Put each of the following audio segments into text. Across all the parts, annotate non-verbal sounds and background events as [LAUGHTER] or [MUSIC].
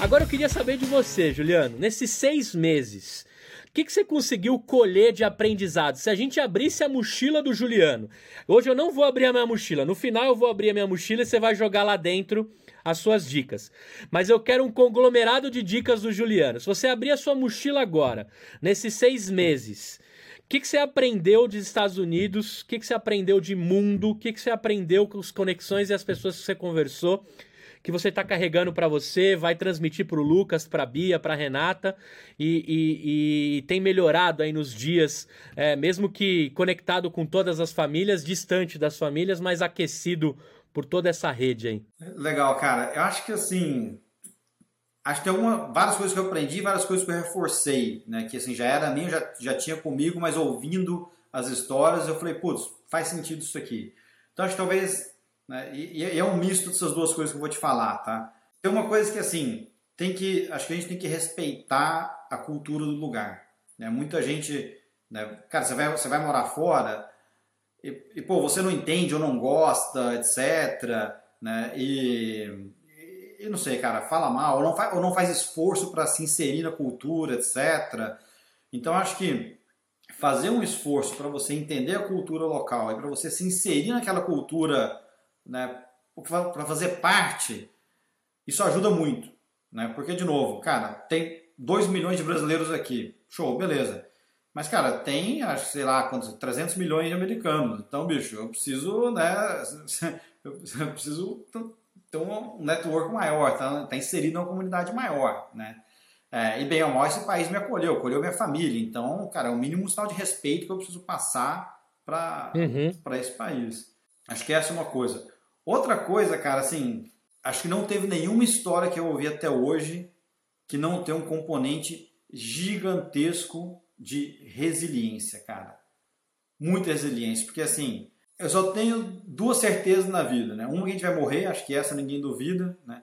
Agora eu queria saber de você, Juliano. Nesses seis meses, o que, que você conseguiu colher de aprendizado? Se a gente abrisse a mochila do Juliano, hoje eu não vou abrir a minha mochila, no final eu vou abrir a minha mochila e você vai jogar lá dentro as suas dicas. Mas eu quero um conglomerado de dicas do Juliano. Se você abrir a sua mochila agora, nesses seis meses, o que, que você aprendeu dos Estados Unidos? O que, que você aprendeu de mundo? O que, que você aprendeu com as conexões e as pessoas que você conversou? Que você está carregando para você, vai transmitir para o Lucas, para Bia, para Renata e, e, e, tem melhorado aí nos dias, é, mesmo que conectado com todas as famílias, distante das famílias, mas aquecido por toda essa rede aí. Legal, cara. Eu acho que assim, acho que tem uma, várias coisas que eu aprendi, várias coisas que eu reforcei, né? Que assim, já era minha, já, já tinha comigo, mas ouvindo as histórias, eu falei, putz, faz sentido isso aqui. Então acho que talvez, né, e, e é um misto dessas duas coisas que eu vou te falar, tá? Tem uma coisa que assim, tem que, acho que a gente tem que respeitar a cultura do lugar. Né? Muita gente, né, cara, você vai, você vai morar fora e, e, pô, você não entende ou não gosta, etc. Né? E eu não sei, cara, fala mal, ou não faz, ou não faz esforço para se inserir na cultura, etc. Então acho que fazer um esforço para você entender a cultura local e para você se inserir naquela cultura, né, para fazer parte, isso ajuda muito, né? Porque de novo, cara, tem 2 milhões de brasileiros aqui, show, beleza. Mas, cara, tem, acho, sei lá, quantos, 300 milhões de americanos. Então, bicho, eu preciso, né? [LAUGHS] Eu preciso ter um network maior, tá, tá inserido numa comunidade maior, né? É, e bem ou mal, esse país me acolheu, acolheu minha família. Então, cara, é o mínimo sinal de respeito que eu preciso passar para uhum. esse país. Acho que essa é uma coisa. Outra coisa, cara, assim, acho que não teve nenhuma história que eu ouvi até hoje que não tem um componente gigantesco de resiliência, cara. Muita resiliência, porque assim, eu só tenho duas certezas na vida, né? Uma que a gente vai morrer, acho que essa ninguém duvida, né?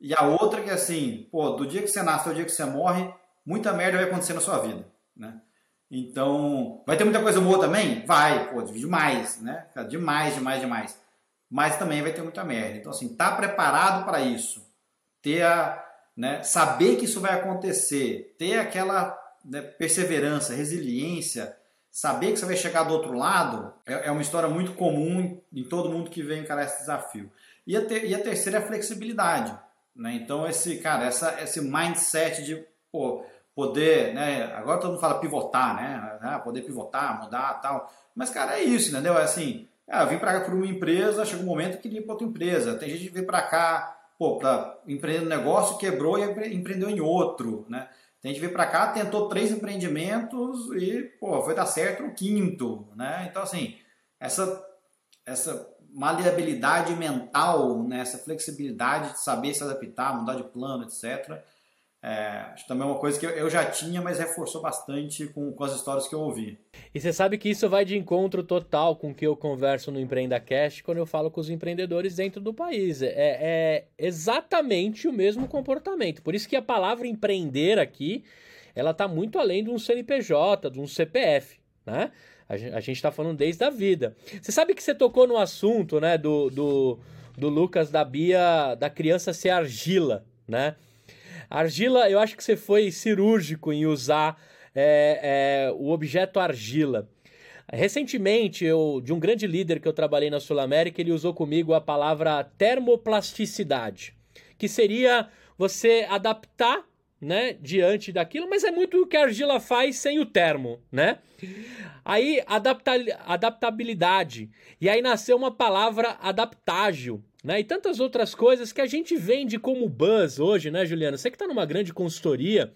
E a outra que assim, pô, do dia que você nasce ao dia que você morre, muita merda vai acontecer na sua vida, né? Então, vai ter muita coisa boa também? Vai, pô, demais, né? Demais, demais, demais. Mas também vai ter muita merda. Então, assim, tá preparado para isso. Ter a, né, saber que isso vai acontecer, ter aquela né, perseverança, resiliência, saber que você vai chegar do outro lado é, é uma história muito comum em todo mundo que vem encarar esse desafio. E a, ter, e a terceira é a flexibilidade. Né? Então, esse, cara, essa, esse mindset de pô, poder, né? Agora todo mundo fala pivotar, né? Ah, poder pivotar, mudar tal. Mas, cara, é isso, entendeu? É assim, ah, eu vim para cá por uma empresa, chega um momento que queria para outra empresa. Tem gente que vem para cá, pô, para empreender um negócio, quebrou e empreendeu em outro, né? Tem gente veio para cá, tentou três empreendimentos e, pô, foi dar certo no quinto, né? Então, assim, essa, essa maleabilidade mental, né? essa flexibilidade de saber se adaptar, mudar de plano, etc., é, acho também é uma coisa que eu já tinha, mas reforçou bastante com, com as histórias que eu ouvi. E você sabe que isso vai de encontro total com o que eu converso no Empreenda Cast quando eu falo com os empreendedores dentro do país. É, é exatamente o mesmo comportamento. Por isso que a palavra empreender aqui, ela está muito além de um CNPJ, de um CPF, né? A gente está falando desde a vida. Você sabe que você tocou no assunto, né, do, do, do Lucas, da Bia, da criança ser argila, né? Argila, eu acho que você foi cirúrgico em usar é, é, o objeto argila. Recentemente, eu, de um grande líder que eu trabalhei na Sul América, ele usou comigo a palavra termoplasticidade, que seria você adaptar né, diante daquilo, mas é muito o que a argila faz sem o termo, né? Aí, adapta adaptabilidade. E aí nasceu uma palavra adaptágil, né? E tantas outras coisas que a gente vende como buzz hoje, né, Juliana? Você que está numa grande consultoria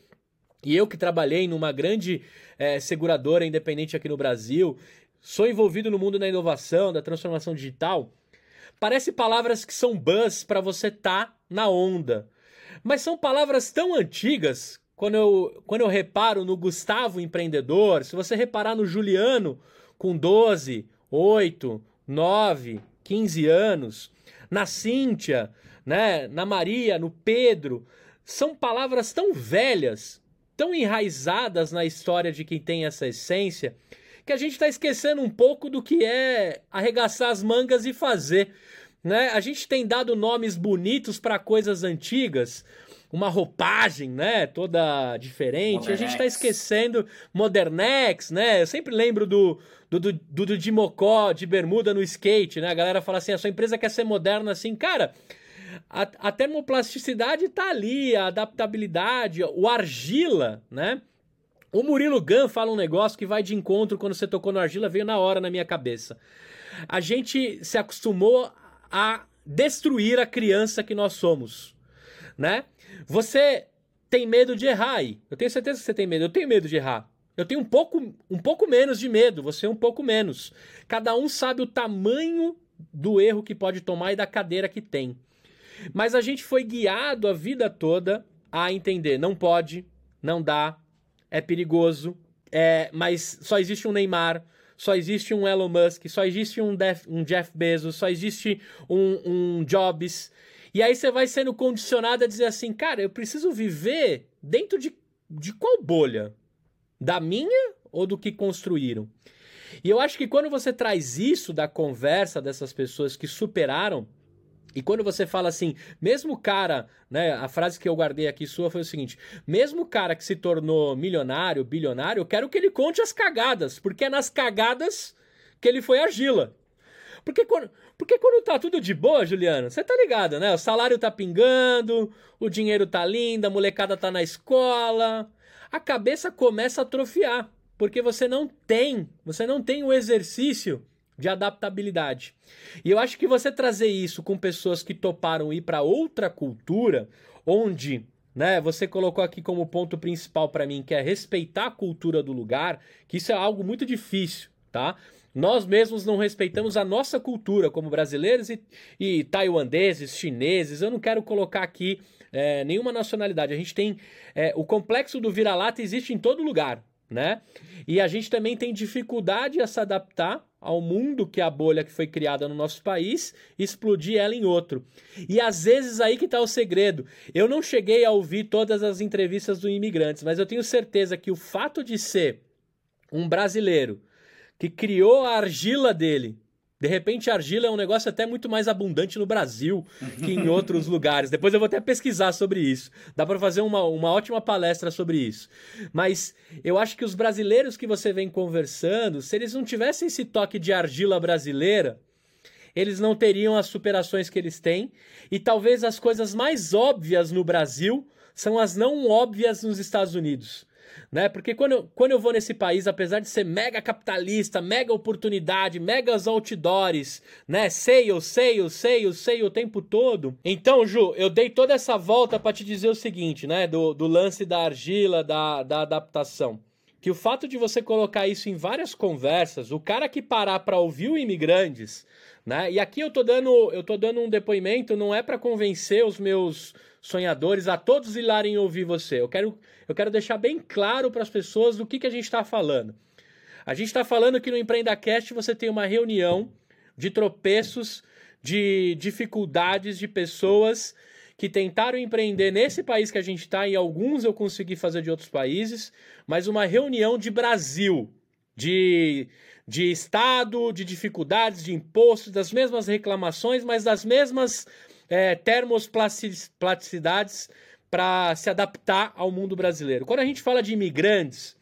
e eu que trabalhei numa grande é, seguradora independente aqui no Brasil, sou envolvido no mundo da inovação, da transformação digital. Parece palavras que são buzz para você estar tá na onda. Mas são palavras tão antigas. Quando eu, quando eu reparo no Gustavo empreendedor, se você reparar no Juliano com 12, 8, 9, 15 anos, na Cíntia, né, na Maria, no Pedro, são palavras tão velhas, tão enraizadas na história de quem tem essa essência, que a gente está esquecendo um pouco do que é arregaçar as mangas e fazer. Né? A gente tem dado nomes bonitos para coisas antigas. Uma roupagem, né? Toda diferente. Modernex. A gente tá esquecendo Modernex, né? Eu sempre lembro do, do, do, do, de Mocó, de bermuda no skate, né? A galera fala assim, a sua empresa quer ser moderna assim. Cara, a, a termoplasticidade tá ali, a adaptabilidade, o argila, né? O Murilo Gun fala um negócio que vai de encontro quando você tocou no argila, veio na hora na minha cabeça. A gente se acostumou a destruir a criança que nós somos, né? Você tem medo de errar aí. Eu tenho certeza que você tem medo. Eu tenho medo de errar. Eu tenho um pouco, um pouco menos de medo, você um pouco menos. Cada um sabe o tamanho do erro que pode tomar e da cadeira que tem. Mas a gente foi guiado a vida toda a entender, não pode, não dá, é perigoso, é, mas só existe um Neymar, só existe um Elon Musk, só existe um, Def, um Jeff Bezos, só existe um, um Jobs. E aí você vai sendo condicionado a dizer assim, cara, eu preciso viver dentro de, de qual bolha? Da minha ou do que construíram? E eu acho que quando você traz isso da conversa dessas pessoas que superaram, e quando você fala assim, mesmo cara, né, a frase que eu guardei aqui sua foi o seguinte: mesmo o cara que se tornou milionário, bilionário, eu quero que ele conte as cagadas, porque é nas cagadas que ele foi argila. Porque quando, porque quando tá tudo de boa, Juliano, você tá ligado, né? O salário tá pingando, o dinheiro tá lindo, a molecada tá na escola, a cabeça começa a atrofiar, porque você não tem, você não tem o exercício de adaptabilidade. E eu acho que você trazer isso com pessoas que toparam ir para outra cultura, onde né? Você colocou aqui como ponto principal para mim que é respeitar a cultura do lugar, que isso é algo muito difícil, tá? Nós mesmos não respeitamos a nossa cultura como brasileiros e, e chineses. Eu não quero colocar aqui é, nenhuma nacionalidade. A gente tem. É, o complexo do vira-lata existe em todo lugar, né? E a gente também tem dificuldade a se adaptar ao mundo que é a bolha que foi criada no nosso país explodir ela em outro. E às vezes aí que está o segredo. Eu não cheguei a ouvir todas as entrevistas do imigrantes, mas eu tenho certeza que o fato de ser um brasileiro que criou a argila dele. De repente, a argila é um negócio até muito mais abundante no Brasil que em outros lugares. Depois eu vou até pesquisar sobre isso. Dá para fazer uma, uma ótima palestra sobre isso. Mas eu acho que os brasileiros que você vem conversando, se eles não tivessem esse toque de argila brasileira, eles não teriam as superações que eles têm. E talvez as coisas mais óbvias no Brasil são as não óbvias nos Estados Unidos né? Porque quando eu, quando eu vou nesse país, apesar de ser mega capitalista, mega oportunidade, megas outdoors, né? Sale, sale, sale, sale o tempo todo. Então, Ju, eu dei toda essa volta para te dizer o seguinte, né? Do, do lance da argila, da, da adaptação que o fato de você colocar isso em várias conversas, o cara que parar para ouvir o imigrantes, né? E aqui eu tô dando, eu tô dando um depoimento, não é para convencer os meus sonhadores a todos irem ouvir você. Eu quero, eu quero deixar bem claro para as pessoas do que, que a gente está falando. A gente está falando que no EmpreendaCast você tem uma reunião de tropeços, de dificuldades de pessoas que tentaram empreender nesse país que a gente está, e alguns eu consegui fazer de outros países, mas uma reunião de Brasil, de, de Estado, de dificuldades, de impostos, das mesmas reclamações, mas das mesmas é, termosplasticidades para se adaptar ao mundo brasileiro. Quando a gente fala de imigrantes,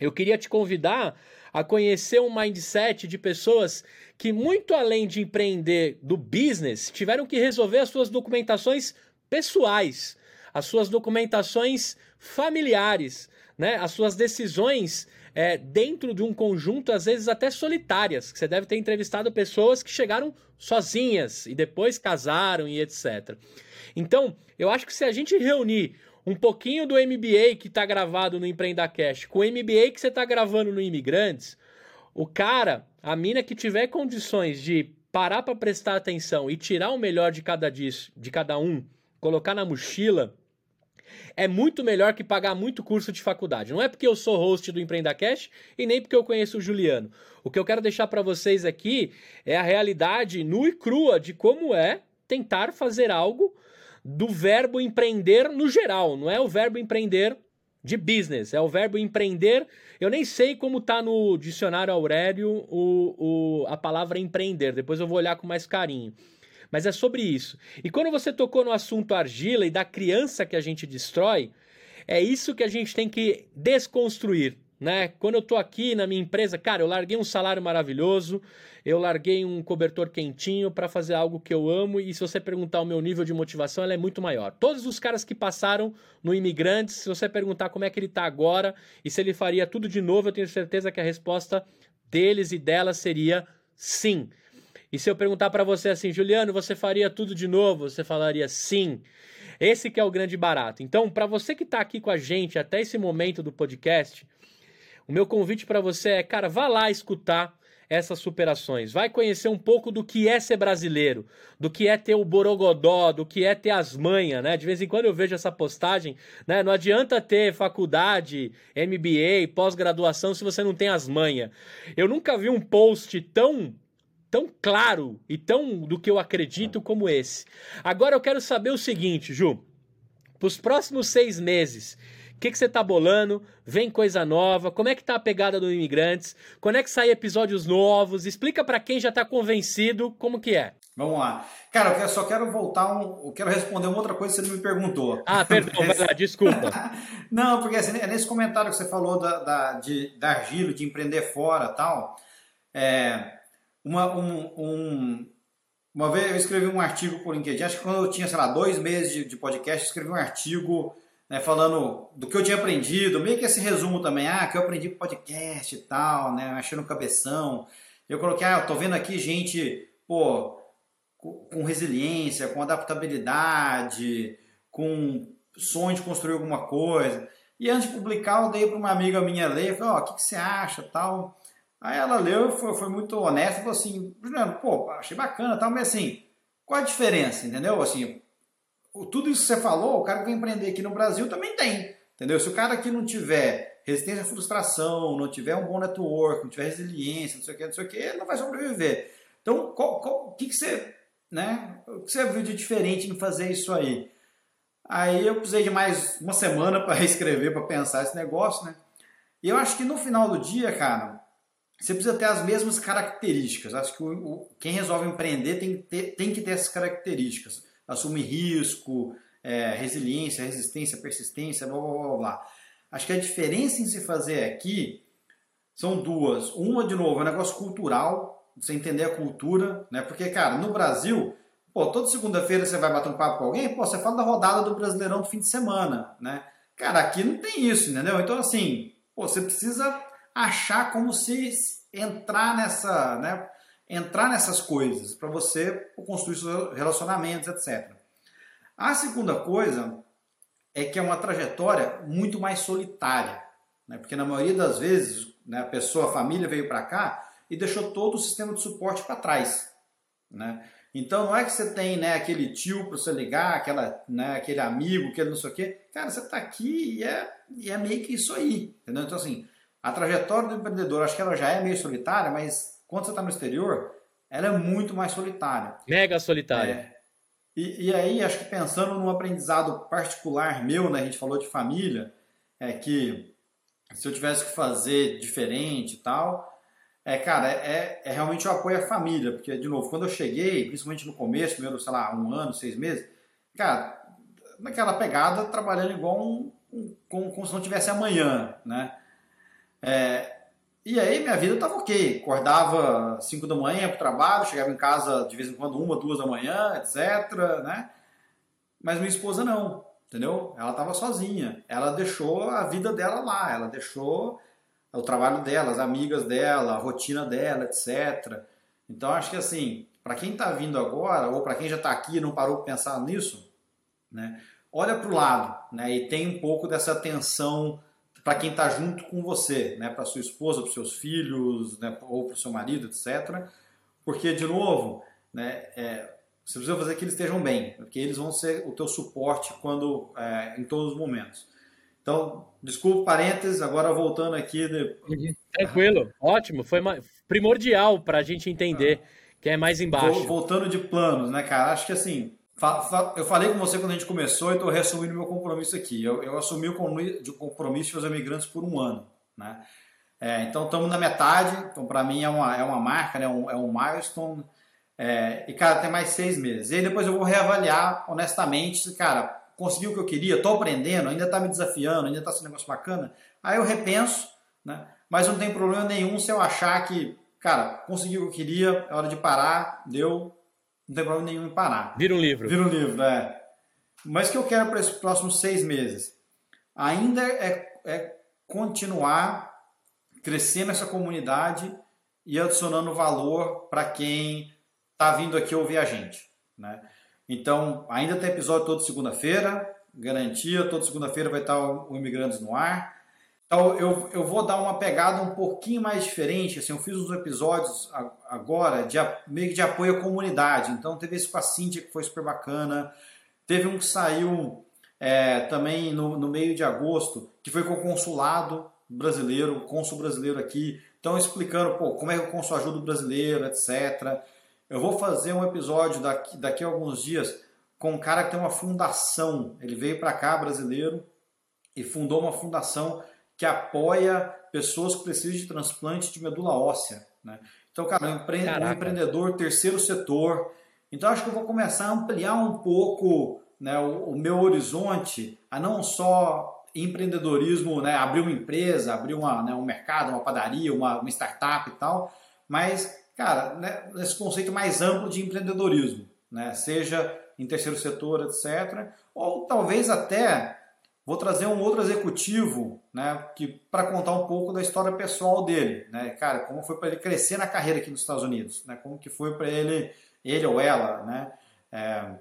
eu queria te convidar a conhecer um mindset de pessoas que, muito além de empreender do business, tiveram que resolver as suas documentações pessoais, as suas documentações familiares, né? as suas decisões é, dentro de um conjunto, às vezes até solitárias, que você deve ter entrevistado pessoas que chegaram sozinhas e depois casaram e etc. Então, eu acho que se a gente reunir um pouquinho do MBA que está gravado no Empreenda Cash com o MBA que você está gravando no Imigrantes, o cara, a mina que tiver condições de parar para prestar atenção e tirar o melhor de cada, disso, de cada um, colocar na mochila, é muito melhor que pagar muito curso de faculdade. Não é porque eu sou host do Empreenda Cash e nem porque eu conheço o Juliano. O que eu quero deixar para vocês aqui é a realidade nua e crua de como é tentar fazer algo do verbo empreender no geral, não é o verbo empreender de business, é o verbo empreender. Eu nem sei como tá no dicionário Aurélio o, o, a palavra empreender, depois eu vou olhar com mais carinho. Mas é sobre isso. E quando você tocou no assunto argila e da criança que a gente destrói, é isso que a gente tem que desconstruir. Né? Quando eu tô aqui na minha empresa, cara, eu larguei um salário maravilhoso, eu larguei um cobertor quentinho para fazer algo que eu amo e se você perguntar o meu nível de motivação, ela é muito maior. Todos os caras que passaram no Imigrantes, se você perguntar como é que ele tá agora e se ele faria tudo de novo, eu tenho certeza que a resposta deles e delas seria sim. E se eu perguntar para você assim, Juliano, você faria tudo de novo? Você falaria sim. Esse que é o grande barato. Então, para você que está aqui com a gente até esse momento do podcast, o meu convite para você é, cara, vá lá escutar essas superações. Vai conhecer um pouco do que é ser brasileiro, do que é ter o borogodó, do que é ter as manhas, né? De vez em quando eu vejo essa postagem, né? Não adianta ter faculdade, MBA, pós-graduação se você não tem as manhas. Eu nunca vi um post tão tão claro e tão do que eu acredito como esse. Agora eu quero saber o seguinte, Ju. Para os próximos seis meses, que, que você tá bolando? Vem coisa nova? Como é que tá a pegada do Imigrantes? Quando é que sai episódios novos? Explica para quem já tá convencido como que é. Vamos lá. Cara, eu só quero voltar, um, eu quero responder uma outra coisa que você não me perguntou. Ah, perdão, vai lá, [LAUGHS] desculpa. [LAUGHS] não, porque assim, é nesse comentário que você falou da, da, de, da argilo, de empreender fora tal, é, uma, um, um, uma vez eu escrevi um artigo por LinkedIn, acho que quando eu tinha, sei lá, dois meses de, de podcast, eu escrevi um artigo né, falando do que eu tinha aprendido, meio que esse resumo também, ah, que eu aprendi podcast e tal, né, achando cabeção. Eu coloquei, ah, eu tô vendo aqui gente, pô, com resiliência, com adaptabilidade, com sonho de construir alguma coisa. E antes de publicar, eu dei para uma amiga minha ler, falei, ó, oh, o que, que, você acha, tal. Aí ela leu e foi, foi muito honesta, falou assim, Juliano, pô, achei bacana, tal, mas assim, qual a diferença, entendeu? Assim, tudo isso que você falou, o cara que vai empreender aqui no Brasil também tem. Entendeu? Se o cara aqui não tiver resistência à frustração, não tiver um bom network, não tiver resiliência, não sei o que, não sei o que, ele não vai sobreviver. Então, o que, que você, né? O que você viu de diferente em fazer isso aí? Aí eu precisei de mais uma semana [LAUGHS] para escrever, para pensar esse negócio, né? E eu acho que no final do dia, cara, você precisa ter as mesmas características. Acho que o, o, quem resolve empreender tem, ter, tem que ter essas características assumir risco, é, resiliência, resistência, persistência, blá, blá, blá, blá. Acho que a diferença em se fazer aqui são duas. Uma, de novo, é um negócio cultural, você entender a cultura, né? Porque, cara, no Brasil, pô, toda segunda-feira você vai bater um papo com alguém, pô, você fala da rodada do Brasileirão do fim de semana, né? Cara, aqui não tem isso, entendeu? Então, assim, pô, você precisa achar como se entrar nessa, né? entrar nessas coisas para você construir seus relacionamentos, etc. A segunda coisa é que é uma trajetória muito mais solitária, né? porque na maioria das vezes né, a pessoa, a família veio para cá e deixou todo o sistema de suporte para trás. Né? Então não é que você tem né, aquele tio para você ligar, aquela, né, aquele amigo, aquele não sei o quê. Cara, você está aqui e é, e é meio que isso aí. Entendeu? Então assim, a trajetória do empreendedor, acho que ela já é meio solitária, mas quando você está no exterior, ela é muito mais solitária. Mega solitária. É. E, e, aí, acho que pensando num aprendizado particular meu, né, a gente falou de família, é que se eu tivesse que fazer diferente e tal, é, cara, é, é realmente o apoio à família, porque, de novo, quando eu cheguei, principalmente no começo, primeiro, sei lá, um ano, seis meses, cara, naquela pegada, trabalhando igual um, um como, como se não tivesse amanhã, né? É, e aí minha vida estava ok. Acordava 5 da manhã para o trabalho, chegava em casa de vez em quando, uma, duas da manhã, etc. Né? Mas minha esposa não, entendeu? Ela estava sozinha. Ela deixou a vida dela lá, ela deixou o trabalho dela, as amigas dela, a rotina dela, etc. Então acho que assim, para quem está vindo agora, ou para quem já está aqui e não parou para pensar nisso, né? olha para o lado né? e tem um pouco dessa atenção para quem está junto com você, né? para sua esposa, para seus filhos, né? ou para o seu marido, etc. Porque, de novo, né? É, você precisa fazer que eles estejam bem, porque eles vão ser o teu suporte quando é, em todos os momentos. Então, desculpa parênteses, agora voltando aqui. De... Tranquilo, ótimo, foi primordial para a gente entender ah. que é mais embaixo. Voltando de planos, né, cara? Acho que assim, eu falei com você quando a gente começou e estou reassumindo meu compromisso aqui. Eu, eu assumi o compromisso de fazer migrantes por um ano. Né? É, então estamos na metade, então para mim é uma, é uma marca, né? um, é um milestone. É, e, cara, tem mais seis meses. E aí depois eu vou reavaliar honestamente se, cara, consegui o que eu queria, estou aprendendo, ainda está me desafiando, ainda está sendo um negócio bacana. Aí eu repenso, né? Mas não tem problema nenhum se eu achar que, cara, consegui o que eu queria, é hora de parar, deu, não tem problema nenhum em parar. Vira um livro. Vira um livro, é. Mas o que eu quero para esses próximos seis meses? Ainda é, é continuar crescendo essa comunidade e adicionando valor para quem está vindo aqui ouvir a gente. Né? Então, ainda tem episódio toda segunda-feira, garantia, toda segunda-feira vai estar o Imigrantes no ar. Então, eu, eu vou dar uma pegada um pouquinho mais diferente. Assim, eu fiz uns episódios agora de meio de apoio à comunidade. Então, teve esse com a Cíntia, que foi super bacana. Teve um que saiu é, também no, no meio de agosto, que foi com o consulado brasileiro, o cônsul brasileiro aqui. Então, explicando pô, como é que o cônsul ajuda o brasileiro, etc. Eu vou fazer um episódio daqui, daqui a alguns dias com um cara que tem uma fundação. Ele veio para cá, brasileiro, e fundou uma fundação que apoia pessoas que precisam de transplante de medula óssea. Né? Então, cara, um, empre um empreendedor, terceiro setor. Então, acho que eu vou começar a ampliar um pouco né, o, o meu horizonte a não só empreendedorismo, né, abrir uma empresa, abrir uma, né, um mercado, uma padaria, uma, uma startup e tal, mas, cara, né, esse conceito mais amplo de empreendedorismo, né, seja em terceiro setor, etc., ou talvez até Vou trazer um outro executivo, né, que para contar um pouco da história pessoal dele, né, cara, como foi para ele crescer na carreira aqui nos Estados Unidos, né, como que foi para ele, ele ou ela, né, é,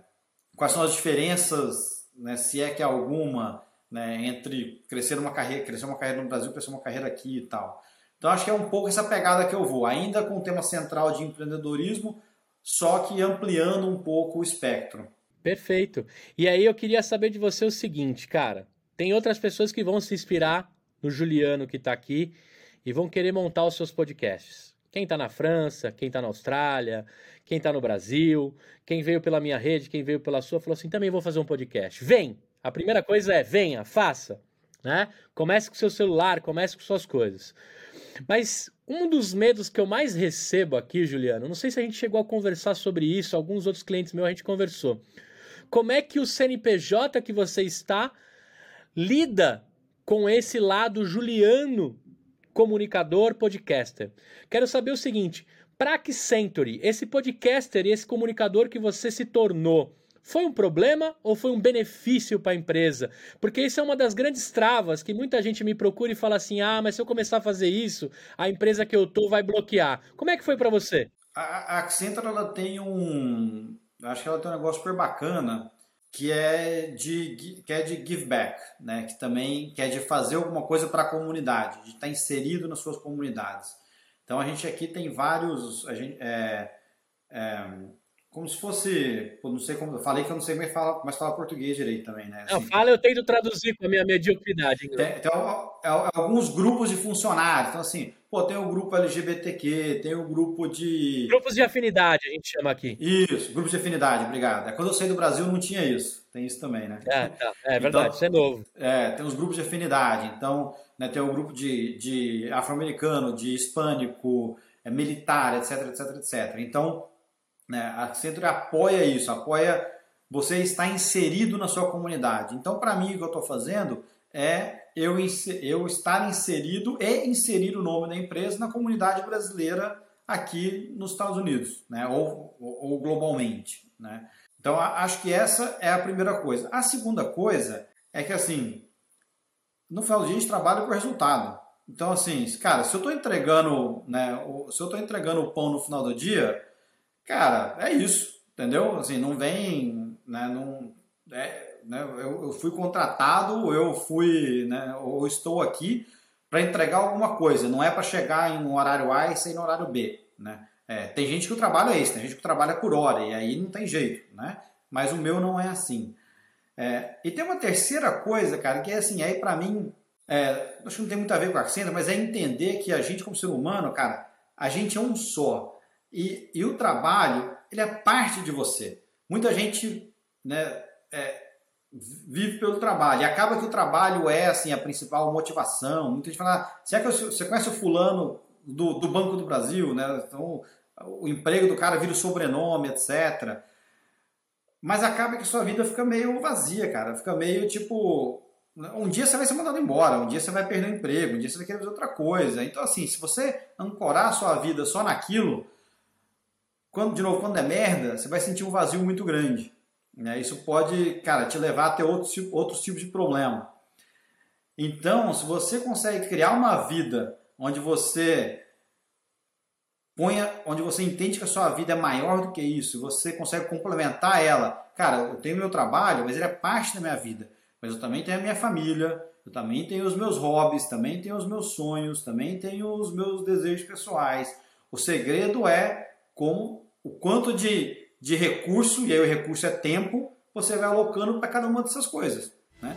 quais são as diferenças, né, se é que há alguma, né, entre crescer uma carreira, crescer uma carreira no Brasil, crescer uma carreira aqui e tal. Então acho que é um pouco essa pegada que eu vou, ainda com o tema central de empreendedorismo, só que ampliando um pouco o espectro. Perfeito. E aí eu queria saber de você o seguinte, cara. Tem outras pessoas que vão se inspirar no Juliano que está aqui e vão querer montar os seus podcasts. Quem está na França, quem está na Austrália, quem está no Brasil, quem veio pela minha rede, quem veio pela sua, falou assim: também vou fazer um podcast. Vem! A primeira coisa é: venha, faça. Né? Comece com seu celular, comece com suas coisas. Mas um dos medos que eu mais recebo aqui, Juliano, não sei se a gente chegou a conversar sobre isso, alguns outros clientes meus a gente conversou como é que o CNPJ que você está lida com esse lado juliano, comunicador, podcaster? Quero saber o seguinte: para que Century, esse podcaster e esse comunicador que você se tornou, foi um problema ou foi um benefício para a empresa? Porque isso é uma das grandes travas que muita gente me procura e fala assim: ah, mas se eu começar a fazer isso, a empresa que eu tô vai bloquear. Como é que foi para você? A Accenture ela tem um, acho que ela tem um negócio super bacana que é de que é de give back, né? Que também que é de fazer alguma coisa para a comunidade, de estar tá inserido nas suas comunidades. Então a gente aqui tem vários, a gente, é, é, como se fosse, não sei como, eu falei que eu não sei mais falar, mas falar português direito também, né? Assim, não, fala, eu tento traduzir com a minha mediocridade. Tem, tem, alguns grupos de funcionários, então assim, pô, tem o grupo LGBTQ, tem o grupo de... Grupos de afinidade, a gente chama aqui. Isso, grupos de afinidade, obrigado. É, quando eu saí do Brasil não tinha isso, tem isso também, né? É, tá. é verdade, então, isso é novo. É, tem os grupos de afinidade, então né, tem o grupo de, de afro-americano, de hispânico, é, militar, etc, etc, etc. Então, né? A Accenture apoia isso, apoia você estar inserido na sua comunidade. Então, para mim, o que eu estou fazendo é eu, eu estar inserido e inserir o nome da empresa na comunidade brasileira aqui nos Estados Unidos, né? ou, ou, ou globalmente. Né? Então, acho que essa é a primeira coisa. A segunda coisa é que, assim, no final do dia a gente trabalha com resultado. Então, assim, cara, se eu estou entregando, né, se eu estou entregando o pão no final do dia, Cara, é isso, entendeu? Assim, não vem, né, não, é, né, eu, eu, fui contratado, eu fui, né, ou estou aqui para entregar alguma coisa, não é para chegar em um horário A e sair no horário B, né? É, tem gente que o trabalho é esse, tem gente que trabalha por hora e aí não tem jeito, né? Mas o meu não é assim. É, e tem uma terceira coisa, cara, que é assim, aí para mim, é, acho que não tem muito a ver com a Accent, mas é entender que a gente como ser humano, cara, a gente é um só. E, e o trabalho, ele é parte de você. Muita gente né, é, vive pelo trabalho. E acaba que o trabalho é assim, a principal motivação. Muita gente fala, ah, será que você conhece o fulano do, do Banco do Brasil? Né? Então, o emprego do cara vira o sobrenome, etc. Mas acaba que sua vida fica meio vazia, cara. Fica meio tipo. Um dia você vai ser mandado embora, um dia você vai perder o emprego, um dia você vai querer fazer outra coisa. Então, assim, se você ancorar a sua vida só naquilo, quando, de novo, quando é merda, você vai sentir um vazio muito grande. Né? Isso pode, cara, te levar a ter outros, outros tipos de problema. Então, se você consegue criar uma vida onde você ponha, onde você entende que a sua vida é maior do que isso, você consegue complementar ela. Cara, eu tenho meu trabalho, mas ele é parte da minha vida. Mas eu também tenho a minha família, eu também tenho os meus hobbies, também tenho os meus sonhos, também tenho os meus desejos pessoais. O segredo é como o quanto de, de recurso, e aí o recurso é tempo, você vai alocando para cada uma dessas coisas. Né?